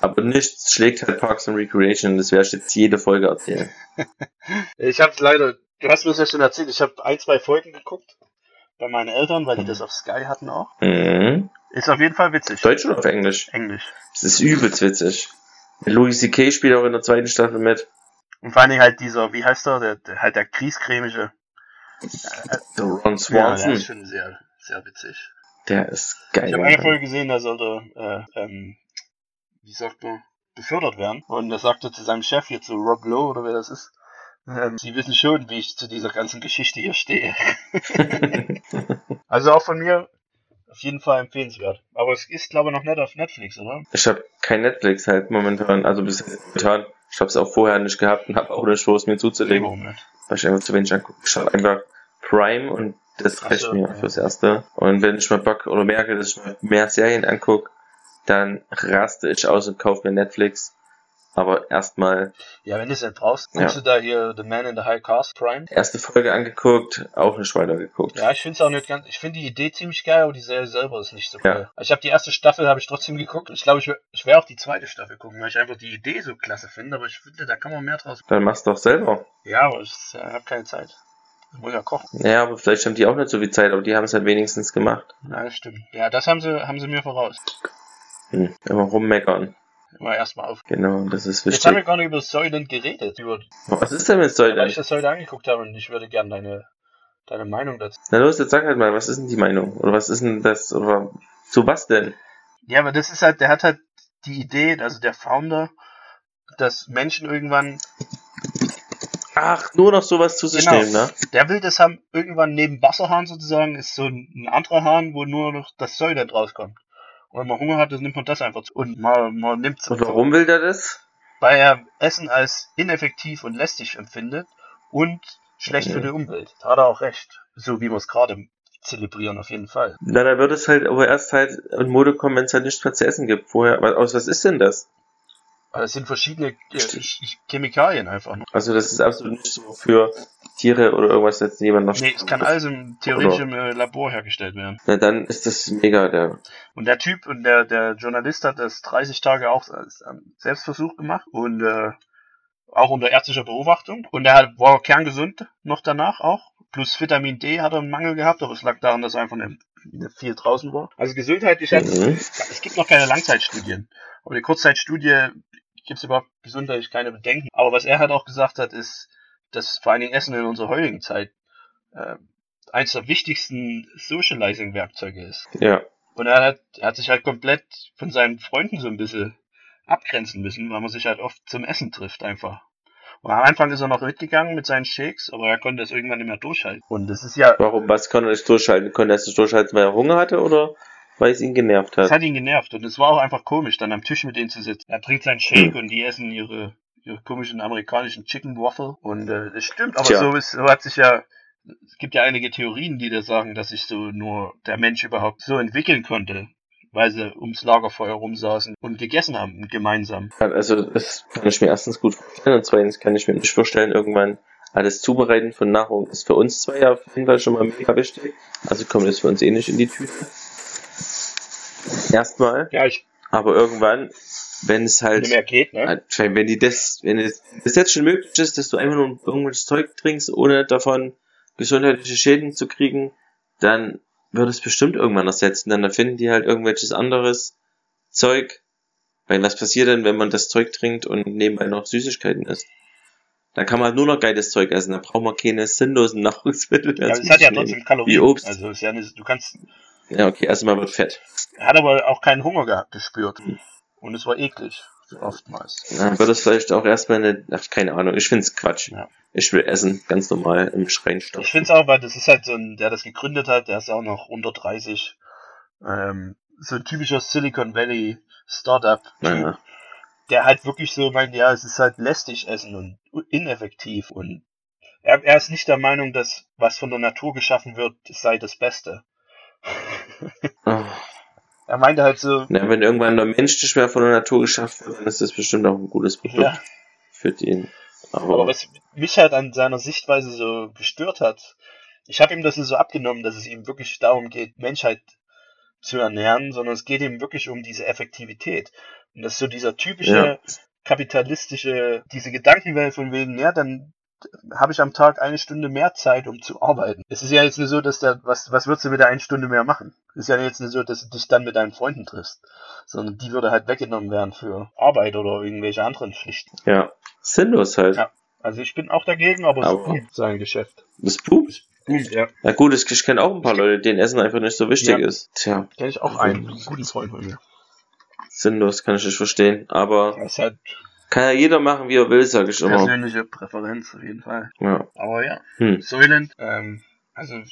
Aber nichts schlägt halt Parks and Recreation, das werde ich jetzt jede Folge erzählen. Ich habe leider, du hast mir das ja schon erzählt, ich habe ein, zwei Folgen geguckt bei meinen Eltern, weil die das auf Sky hatten auch. Mhm. Ist auf jeden Fall witzig. Deutsch oder auf Englisch? Englisch. Das ist übelst witzig. Louis C.K. spielt auch in der zweiten Staffel mit. Und vor allen Dingen halt dieser, wie heißt er, der, der halt der Griescremische. Der Ron Ja, der Swanson. ist schon sehr, sehr witzig. der ist geil. Ich habe eine Folge gesehen, da sollte, äh, ähm, wie sagt man, befördert werden. Und er sagte zu seinem Chef, hier zu Rob Lowe oder wer das ist, Sie wissen schon, wie ich zu dieser ganzen Geschichte hier stehe. also auch von mir auf jeden Fall empfehlenswert. Aber es ist, glaube ich, noch nicht auf Netflix, oder? ich habe kein Netflix halt momentan, also bis jetzt momentan. Ich habe es auch vorher nicht gehabt und habe auch nicht vor, es mir zuzulegen, Warum nicht? weil ich einfach zu wenig angucke. Ich habe einfach Prime und das Ach reicht so, mir ja. fürs Erste. Und wenn ich mal Bock oder merke, dass ich mehr Serien angucke, dann raste ich aus und kaufe mir Netflix. Aber erstmal Ja, wenn du es nicht brauchst, Ja. du da hier The Man in the High Cast Prime. erste Folge angeguckt, auch nicht weitergeguckt. Ja, ich finde es auch nicht ganz. Ich finde die Idee ziemlich geil, aber die Serie selber ist nicht so Ja. geil. Ich habe die erste Staffel habe ich trotzdem geguckt. Ich glaube, ich, ich werde auch die zweite Staffel gucken, weil ich einfach die Idee so klasse finde. Aber ich finde, da kann man mehr draus. Dann machst du doch selber. Ja, aber ich äh, habe keine Zeit. Ich muss ja kochen. Ja, aber vielleicht haben die auch nicht so viel Zeit, aber die haben es halt wenigstens gemacht. Ja, das stimmt. Ja, das haben sie, haben sie mir voraus. Hm. Immer rummeckern. Immer erstmal auf. Genau, das ist Jetzt haben wir wichtig. gar nicht über Soylent geredet. Über, Was ist denn mit weil ich Säulen? das heute angeguckt habe und ich würde gerne deine, deine Meinung dazu. Na los, jetzt sag halt mal, was ist denn die Meinung? Oder was ist denn das? Oder zu was denn? Ja, aber das ist halt, der hat halt die Idee, also der Founder, dass Menschen irgendwann Ach, nur noch sowas zu sich Genau. nehmen, ne? Der will das haben, irgendwann neben Wasserhahn sozusagen, ist so ein, ein anderer Hahn, wo nur noch das Säulen rauskommt. Und wenn man Hunger hat, dann nimmt man das einfach zu. Und man, man nimmt Und warum will der das? Weil er Essen als ineffektiv und lästig empfindet und schlecht Mhm. für die Umwelt. Da hat er auch recht. So wie wir es gerade zelebrieren, auf jeden Fall. Na, da wird es halt aber erst halt in Mode kommen, wenn es halt nichts mehr zu essen gibt. Vorher, was, aus was ist denn das? Es sind verschiedene äh, Ch- Ch- Chemikalien einfach. Also das ist absolut nicht so für Tiere oder irgendwas, das jemand noch... Nee, es kann alles im, theoretisch im äh, Labor hergestellt werden. Na, dann ist das mega, der... Und der Typ und der, der Journalist hat das 30 Tage auch als ähm, Selbstversuch gemacht und äh, auch unter ärztlicher Beobachtung. Und er hat, war kerngesund noch danach auch. Plus Vitamin D hat er einen Mangel gehabt, aber es lag daran, dass er einfach nicht, nicht viel draußen war. Also gesundheitlich hat Mhm. es gibt noch keine Langzeitstudien. Aber die Kurzzeitstudie gibt es überhaupt gesundheitlich keine Bedenken. Aber was er halt auch gesagt hat, ist, dass vor allen Dingen Essen in unserer heutigen Zeit äh, eins der wichtigsten Socializing-Werkzeuge ist. Ja. Und er hat, er hat sich halt komplett von seinen Freunden so ein bisschen abgrenzen müssen, weil man sich halt oft zum Essen trifft einfach. Und am Anfang ist er noch mitgegangen mit seinen Shakes, aber er konnte es irgendwann nicht mehr durchhalten. Und das ist ja, Warum? Was konnte er nicht durchhalten? Konnte er es nicht durchhalten, weil er Hunger hatte oder weil es ihn genervt das hat? hat ihn genervt. Und es war auch einfach komisch, dann am Tisch mit denen zu sitzen. Er trinkt seinen Shake und die essen ihre, ihre komischen amerikanischen Chicken Waffle. Und äh, das stimmt, aber Tja. so, ist, so hat sich ja, es gibt ja einige Theorien, die da sagen, dass sich so nur der Mensch überhaupt so entwickeln konnte, weil sie ums Lagerfeuer rumsaßen und gegessen haben, gemeinsam. Also, das kann ich mir erstens gut vorstellen und zweitens kann ich mir nicht vorstellen, irgendwann alles Zubereiten von Nahrung ist für uns zwei ja auf jeden Fall schon mal mega wichtig. Also kommt es für uns eh nicht in die Tüte. Erstmal. Ja, ich, Aber irgendwann, wenn es halt, mehr geht, ne? halt, wenn die das, wenn es das jetzt schon möglich ist, dass du einfach nur irgendwelches Zeug trinkst, ohne davon gesundheitliche Schäden zu kriegen, dann wird es bestimmt irgendwann ersetzen. Dann erfinden die halt irgendwelches anderes Zeug. Weil was passiert denn, wenn man das Zeug trinkt und nebenbei noch Süßigkeiten isst? Dann kann man halt nur noch geiles Zeug essen. Dann braucht man keine sinnlosen Nahrungsmittel Ja, es hat ja trotzdem. Kalorien. Wie Obst. Also ist ja nicht, du kannst, Ja, okay, erstmal wird fett. er hat aber auch keinen Hunger gehabt, gespürt. Und es war eklig, oftmals. Dann wird es vielleicht auch erstmal eine, ach, keine Ahnung, ich find's Quatsch. Ja. Ich will essen, ganz normal im Schrein stopfen. Ich finde es auch, weil das ist halt so ein, der das gegründet hat, der ist auch noch unter 30. Ähm, so ein typischer Silicon Valley Startup. Naja. Der halt wirklich so meint, ja, es ist halt lästig essen und ineffektiv und er, er ist nicht der Meinung, dass was von der Natur geschaffen wird, sei das Beste. Oh. Er meinte halt so, Na, wenn irgendwann der Mensch nicht mehr von der Natur geschafft wird, dann ist das bestimmt auch ein gutes Produkt ja, für den. Aber, aber was mich halt an seiner Sichtweise so gestört hat, ich habe ihm das so abgenommen, dass es ihm wirklich darum geht, Menschheit zu ernähren, sondern es geht ihm wirklich um diese Effektivität. Und das ist so dieser typische Ja. kapitalistische, diese Gedankenwelt von wegen, ja, dann habe ich am Tag eine Stunde mehr Zeit, um zu arbeiten. Es ist ja jetzt nicht so, dass der, was, was würdest du mit der einen Stunde mehr machen? Es ist ja jetzt nicht so, dass du dich dann mit deinen Freunden triffst, sondern die würde halt weggenommen werden für Arbeit oder irgendwelche anderen Pflichten. ja, sinnlos halt. Ja. Also ich bin auch dagegen, aber, es Aber- boomt sein Geschäft. Das boomt. Boomt, ja. Na gut, ich, kenne auch ein paar Leute, denen Essen einfach nicht so wichtig Ja. ist. Tja, Kenn ich auch einen, einen guten Freund von mir. sinnlos, kann ich nicht verstehen. Aber Das ist halt kann ja jeder machen, wie er will, sag ich immer. persönliche Präferenz auf jeden Fall. Ja. Aber ja. Hm. Soylent, ähm, also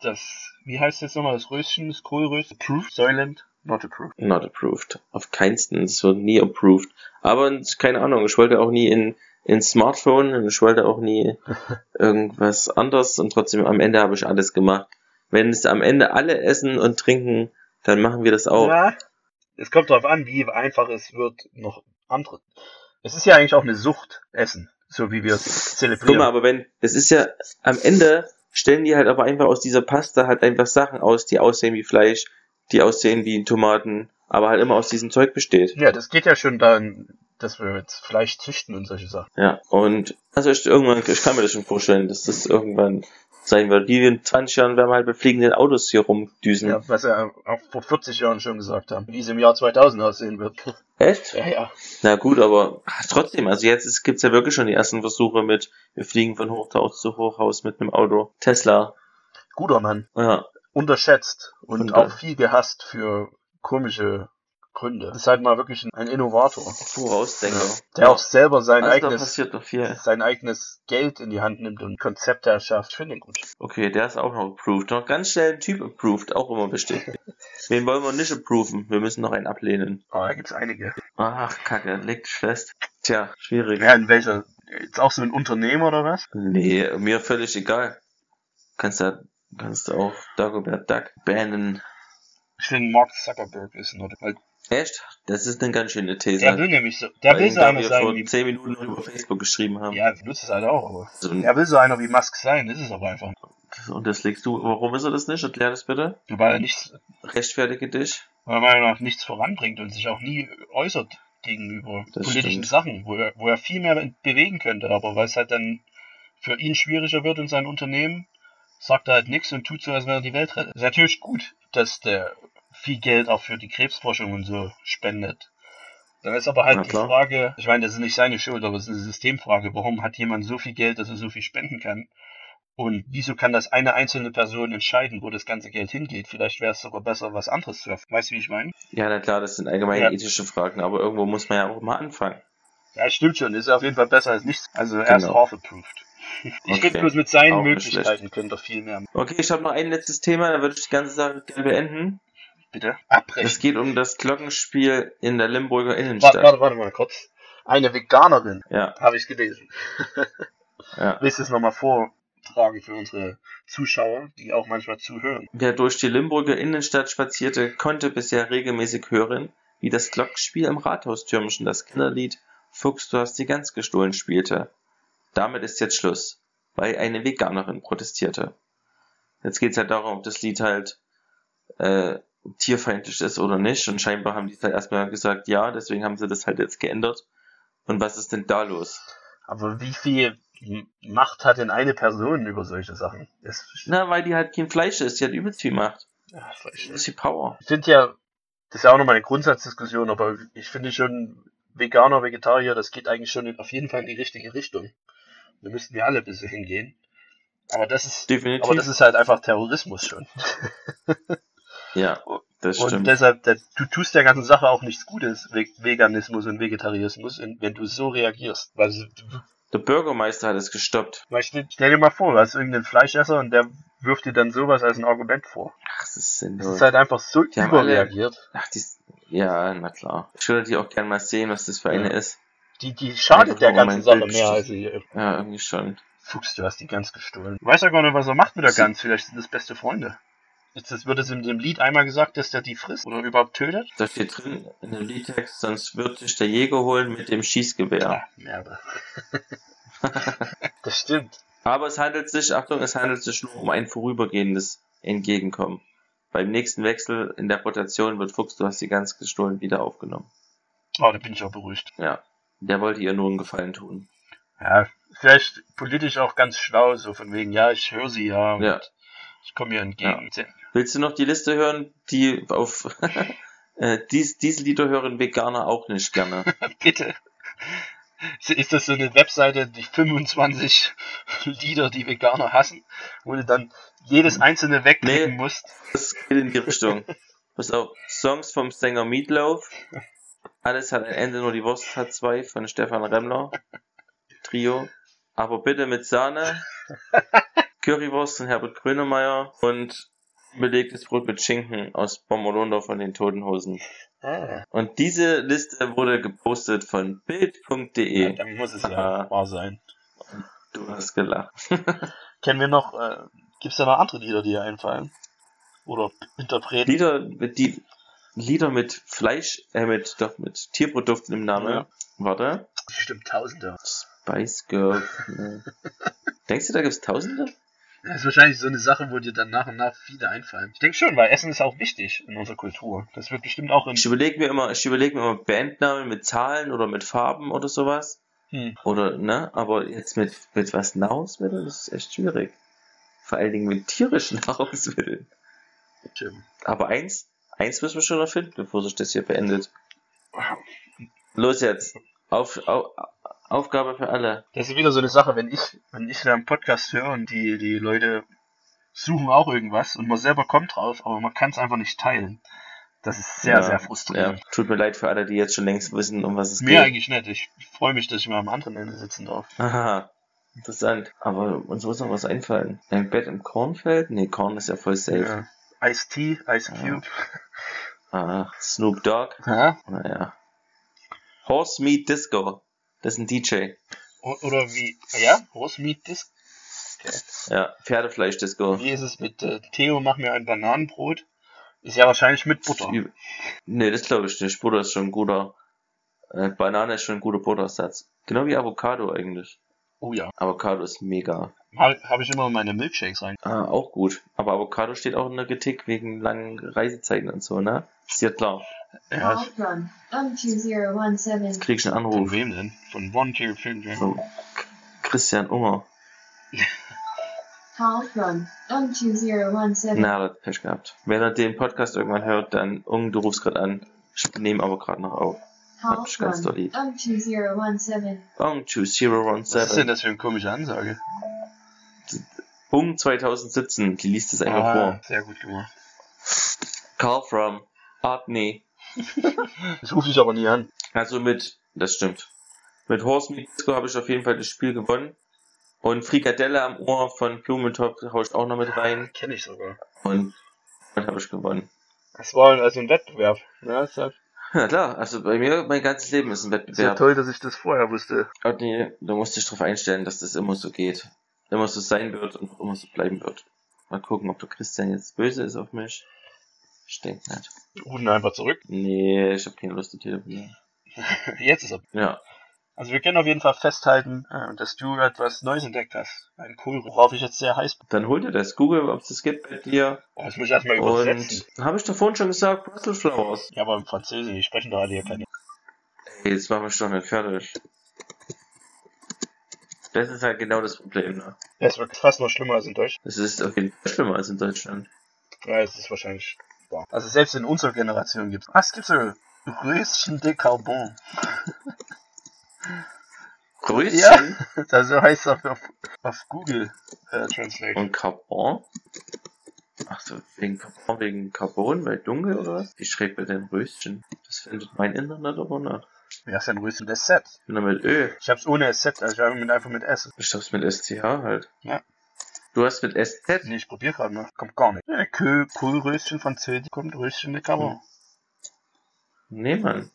das, wie heißt jetzt nochmal das Röschen, das Kohlröschen? Approved? Soylent? Not approved. Not approved. Auf keinsten. Es wird nie approved. Aber keine Ahnung, ich wollte auch nie in, in Smartphone und ich wollte auch nie irgendwas anderes und trotzdem am Ende habe ich alles gemacht. Wenn es am Ende alle essen und trinken, dann machen wir das auch. Ja. Es kommt darauf an, wie einfach es wird, noch andere. Es ist ja eigentlich auch eine Sucht, Essen, so wie wir es Guck zelebrieren. mal, aber wenn, das ist ja, am Ende stellen die halt aber einfach aus dieser Pasta halt einfach Sachen aus, die aussehen wie Fleisch, die aussehen wie Tomaten, aber halt immer aus diesem Zeug besteht. ja, das geht ja schon dann, dass wir jetzt Fleisch züchten und solche Sachen. Ja, und also ich, irgendwann, ich kann mir das schon vorstellen, dass das irgendwann sein wird. Wie in 20 Jahren werden wir halt mit fliegenden Autos hier rumdüsen. Ja, was wir auch vor 40 Jahren schon gesagt haben, wie es im Jahr 2000 aussehen wird. Echt? Ja, ja. Na gut, aber trotzdem, also jetzt ist, gibt's ja wirklich schon die ersten Versuche mit, wir fliegen von Hochhaus zu Hochhaus mit einem Auto. Tesla. Guter Mann. Ja, Unterschätzt und Und, auch viel gehasst für komische Gründe. Das ist halt mal wirklich ein, Innovator. Vorausdenker. Der auch selber sein also eigenes, sein eigenes Geld in die Hand nimmt und Konzepte erschafft. Ich finde ihn gut. Okay, der ist auch noch approved. Noch ganz schnell ein Typ approved, auch immer wichtig. Wen wollen wir nicht approven? Wir müssen noch einen ablehnen. Aber da gibt's einige. Ach, Kacke, legt fest. Tja, schwierig. Ja, in welcher? Jetzt auch so ein Unternehmer oder was? Nee, mir völlig egal. Kannst da, kannst du auch Dagobert Duck bannen. Ich finde Mark Zuckerberg ist ein weil Echt? Das ist eine ganz schöne These. Der will nämlich so, der will so einer sein vor wie, 10 Minuten über Facebook geschrieben haben. ja, ich nutze es halt auch, aber So, er will so einer wie Musk sein, ist es aber einfach. und das legst du. Warum ist er das nicht? Erklär das bitte. Weil er nichts, Rechtfertige dich. weil er meiner Meinung nach nichts voranbringt und sich auch nie äußert gegenüber Das politischen stimmt. Sachen, wo er, wo er viel mehr bewegen könnte, aber weil es halt dann für ihn schwieriger wird in seinem Unternehmen, sagt er halt nichts und tut so, als wenn er die Welt rettet. Ist natürlich gut, dass der viel Geld auch für die Krebsforschung und so spendet. Dann ist aber halt Na die klar. Frage, ich meine, das ist nicht seine Schuld, aber es ist eine Systemfrage. Warum hat jemand so viel Geld, dass er so viel spenden kann? Und wieso kann das eine einzelne Person entscheiden, wo das ganze Geld hingeht? Vielleicht wäre es sogar besser, was anderes zu erfinden. Weißt du, wie ich meine? Ja, na klar, das sind allgemein Ja. ethische Fragen, aber irgendwo muss man ja auch mal anfangen. Ja, stimmt schon. Ist auf jeden Fall besser als nichts. Also er ist Genau. author-approved. Ich Okay. finde bloß mit seinen Auch Möglichkeiten könnte er viel mehr. Okay, ich habe noch ein letztes Thema, dann würde ich die ganze Sache gerne beenden. Bitte? Es Abbrechen. geht um das Glockenspiel in der Limburger Warte, Innenstadt. warte, warte mal kurz. Eine Veganerin, Ja, habe ich gelesen. ja. Willst du es nochmal vortragen für unsere Zuschauer, die auch manchmal zuhören? Wer durch die Limburger Innenstadt spazierte, konnte bisher regelmäßig hören, wie das Glockenspiel im Rathaustürmchen das Kinderlied Fuchs, du hast die Gans gestohlen spielte. Damit ist jetzt Schluss, weil eine Veganerin protestierte. Jetzt geht's halt darum, ob das Lied halt äh, tierfeindlich ist oder nicht. Und scheinbar haben die halt erstmal gesagt, ja, deswegen haben sie das halt jetzt geändert. Und was ist denn da los? Aber wie viel Macht hat denn eine Person über solche Sachen? Das, Na, weil die halt kein Fleisch ist, die hat übelst viel Macht. ja, vielleicht Das ist die Power. Ich finde ja, das ist ja auch nochmal eine Grundsatzdiskussion, aber ich finde schon, Veganer, Vegetarier, das geht eigentlich schon in, auf jeden Fall in die richtige Richtung. Da müssten wir alle ein bisschen hingehen. Aber das ist, Definitiv. aber das ist halt einfach Terrorismus schon. ja, das Und stimmt. deshalb, da, du tust der ganzen Sache auch nichts Gutes, Ve Veganismus und Vegetarismus, wenn du so reagierst. Weil, Der Bürgermeister hat es gestoppt. stell, stell dir mal vor, du hast irgendeinen Fleischesser und der wirft dir dann sowas als ein Argument vor. Ach, das ist Das sinnlos. ist halt einfach so Die haben alle- überreagiert. Ach, die, ja, na klar. Ich würde die auch gerne mal sehen, was das für eine Ja. ist. Die, die schadet der ganzen Sache mehr als sie. Ja, irgendwie schon. Fuchs, du hast die Gans gestohlen. Ich weiß ja gar nicht, was er macht mit der Gans. Vielleicht sind das beste Freunde. Jetzt das wird es in dem Lied einmal gesagt, dass der die frisst oder überhaupt tötet. Da steht drin in dem Liedtext, sonst wird dich der Jäger holen mit dem Schießgewehr. Ah, Merde. das stimmt. Aber es handelt sich, Achtung, es handelt sich nur um ein vorübergehendes Entgegenkommen. Beim nächsten Wechsel in der Rotation wird Fuchs, du hast die ganz gestohlen, wieder aufgenommen. Oh, da bin ich auch beruhigt. Ja. Der wollte ihr nur einen Gefallen tun. Ja, vielleicht politisch auch ganz schlau, so von wegen, ja, ich höre sie ja und Ja. ich komme ihr entgegen. Willst du noch die Liste hören, die auf äh, dies, diese Lieder hören Veganer auch nicht gerne. Bitte. Ist das so eine Webseite, die 25 Lieder, die Veganer hassen, wo du dann jedes einzelne wegklicken Nee. musst? Das geht in die Richtung. Pass auf, Songs vom Sänger Meatloaf. Alles hat ein Ende, nur die Wurst hat zwei von Stefan Remmler. Trio. Aber bitte mit Sahne. Currywurst von Herbert Grönemeyer. Und belegtes Brot mit Schinken aus Bommerlunder von den Toten Hosen. Ah, Und diese Liste wurde gepostet von ja, bild.de. dann muss es ja Aha. wahr sein. Du hast gelacht. Kennen wir noch, äh, gibt's da noch andere Lieder, die dir einfallen? Oder Interpreten? Lieder die Lieder mit Fleisch, äh, mit doch mit Tierprodukten im Namen. Ja. Warte. Bestimmt Tausende. Spice Girls. ne. Denkst du, da gibt's Tausende? Das ist wahrscheinlich so eine Sache, wo dir dann nach und nach viele einfallen. Ich denke schon, weil Essen ist auch wichtig in unserer Kultur. Das wird bestimmt auch in... Ich überlege mir immer, ich überlege mir immer Bandnamen mit Zahlen oder mit Farben oder sowas. Hm. Oder, ne? Aber jetzt mit, mit was Nahrungsmitteln, das ist echt schwierig. Vor allen Dingen mit tierischen Nahrungsmitteln. Stimmt. Aber eins, eins müssen wir schon erfinden, bevor sich das hier beendet. Los jetzt. Auf, auf, Aufgabe für alle. Das ist wieder so eine Sache, wenn ich, wenn ich da einen Podcast höre und die, die Leute suchen auch irgendwas und man selber kommt drauf, aber man kann es einfach nicht teilen. Das ist sehr, Ja, sehr Ja, frustrierend. tut mir leid für alle, die jetzt schon längst wissen, um was es Mir geht. eigentlich nicht. Ich freue mich, dass ich mal am anderen Ende sitzen darf. Aha, interessant. Aber uns muss noch was einfallen. Ein Bett im Kornfeld? Nee, Korn ist ja voll safe. Ja. Ice Tea, Ice. Cube. Ah, Snoop Dogg? Ja. Naja. Horse Meat Disco. Das ist ein DJ. Oder wie, ja, Horse Meat Disc. Okay. Ja, Pferdefleisch Disco. Wie ist es mit äh, Theo, mach mir ein Bananenbrot? Ist ja wahrscheinlich mit Butter. Nee, das glaube ich nicht. Butter ist schon ein guter. Äh, Banane ist schon ein guter Buttersatz. Genau wie Avocado eigentlich. Oh ja. Avocado ist mega. Habe hab ich immer in meine Milkshakes rein. Ah, auch gut. Aber Avocado steht auch in der Kritik wegen langen Reisezeiten und so, ne? Ist ja klar. Ja, um2017. Jetzt krieg ich einen von Anruf. wem denn? Von One Tier Film. Von K- Christian Unger. Call from um2017. Na, hat Pech gehabt. Wenn er den Podcast irgendwann hört, dann, Ung, du rufst gerade an. Ich nehme aber gerade noch auf. Doll lieb. Um2017. Bong to Was ist denn 017. das für eine komische Ansage? Punkt 2017. Die liest es einfach Ah, vor. sehr gut gemacht. Call from Artney. Das rufe ich aber nie an. Also mit, das stimmt. Mit Horse Meat Disco habe ich auf jeden Fall das Spiel gewonnen. Und Frikadelle am Ohr von Blumentopf hau ich auch noch mit rein. Kenne ich sogar. Und dann habe ich gewonnen. Das war also ein Wettbewerb. Ja, ist ja, Ja klar, also bei mir, mein ganzes Leben ist ein ist ja Wettbewerb. toll, dass ich das vorher wusste. Und nee, da musste ich darauf einstellen, dass das immer so geht. Immer so sein wird und auch immer so bleiben wird. Mal gucken, ob der Christian jetzt böse ist auf mich. Ich denke nicht. Rufen einfach zurück. Nee, ich habe keine Lust zu telefonieren. Jetzt ist er. Ja. Also wir können auf jeden Fall festhalten, äh, dass du etwas Neues entdeckt hast. Ein cool, worauf ich jetzt sehr heiß bin. Dann hol dir das. Google, ob es das gibt bei dir. Oh, das muss ich erstmal übersetzen. Und habe ich doch vorhin schon gesagt, Brussels Flowers. Ja, aber im Französisch, die sprechen doch alle hier keine. Ey, jetzt machen wir doch nicht fertig. Das ist halt genau das Problem, ne? Ja, es wird fast noch schlimmer als in Deutschland. Das ist auf jeden Fall schlimmer als in Deutschland. Ja, es ist wahrscheinlich wahr. Also selbst in unserer Generation gibt's. Ah, es gibt so Röschen de Carbon. Grüßchen Ja, das so heißt es auf, auf, auf Google äh, Translate. und Carbon. Ach so, wegen Carbon, wegen Carbon, weil dunkel oder was? Wie schreibt man denn Röschen? Das findet mein Internet aber nach. Röschen des Set? Ich bin da mit Ö. Ich hab's ohne SZ, also ich habe mit einfach mit S. Ich hab's mit SCH halt. Ja. Du hast mit SZ? Nee, ich probier gerade mal. Kommt gar nicht. Ja, Kö, Kohlröschen Französisch kommt Röschen de Carbon. Nee, Mann.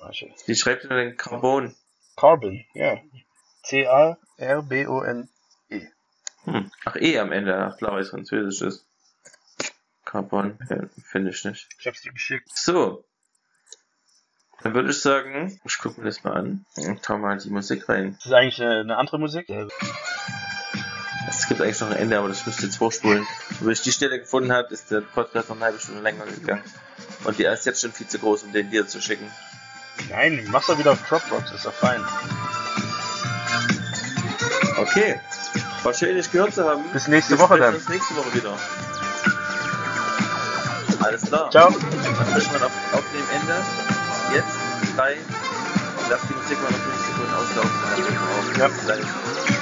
Ja. Wie schreibt man denn Carbon? Carbon, ja. C-A-R-B-O-N. Hm. Ach, E am Ende. Ach, klar, weil es französisch ist. Carbon, ja, finde ich nicht. Ich hab's dir geschickt. So. Dann würde ich sagen, ich gucke mir das mal an und hau mal die Musik rein. Das ist eigentlich eine, andere Musik. Es gibt eigentlich noch ein Ende, aber das müsst ihr jetzt vorspulen. Wenn ich die Stelle gefunden habe, ist der Podcast noch eine halbe Stunde länger gegangen. Und die ist jetzt schon viel zu groß, um den dir zu schicken. Nein, mach's doch wieder auf Dropbox, ist doch fein. Okay. War schön, dich gehört zu haben. Bis nächste Wir Woche dann. uns nächste Woche wieder. Alles klar. Ciao. Dann auf, auf dem Ende. Jetzt drei. Lass die Musik mal noch 5 Sekunden auslaufen. Ja.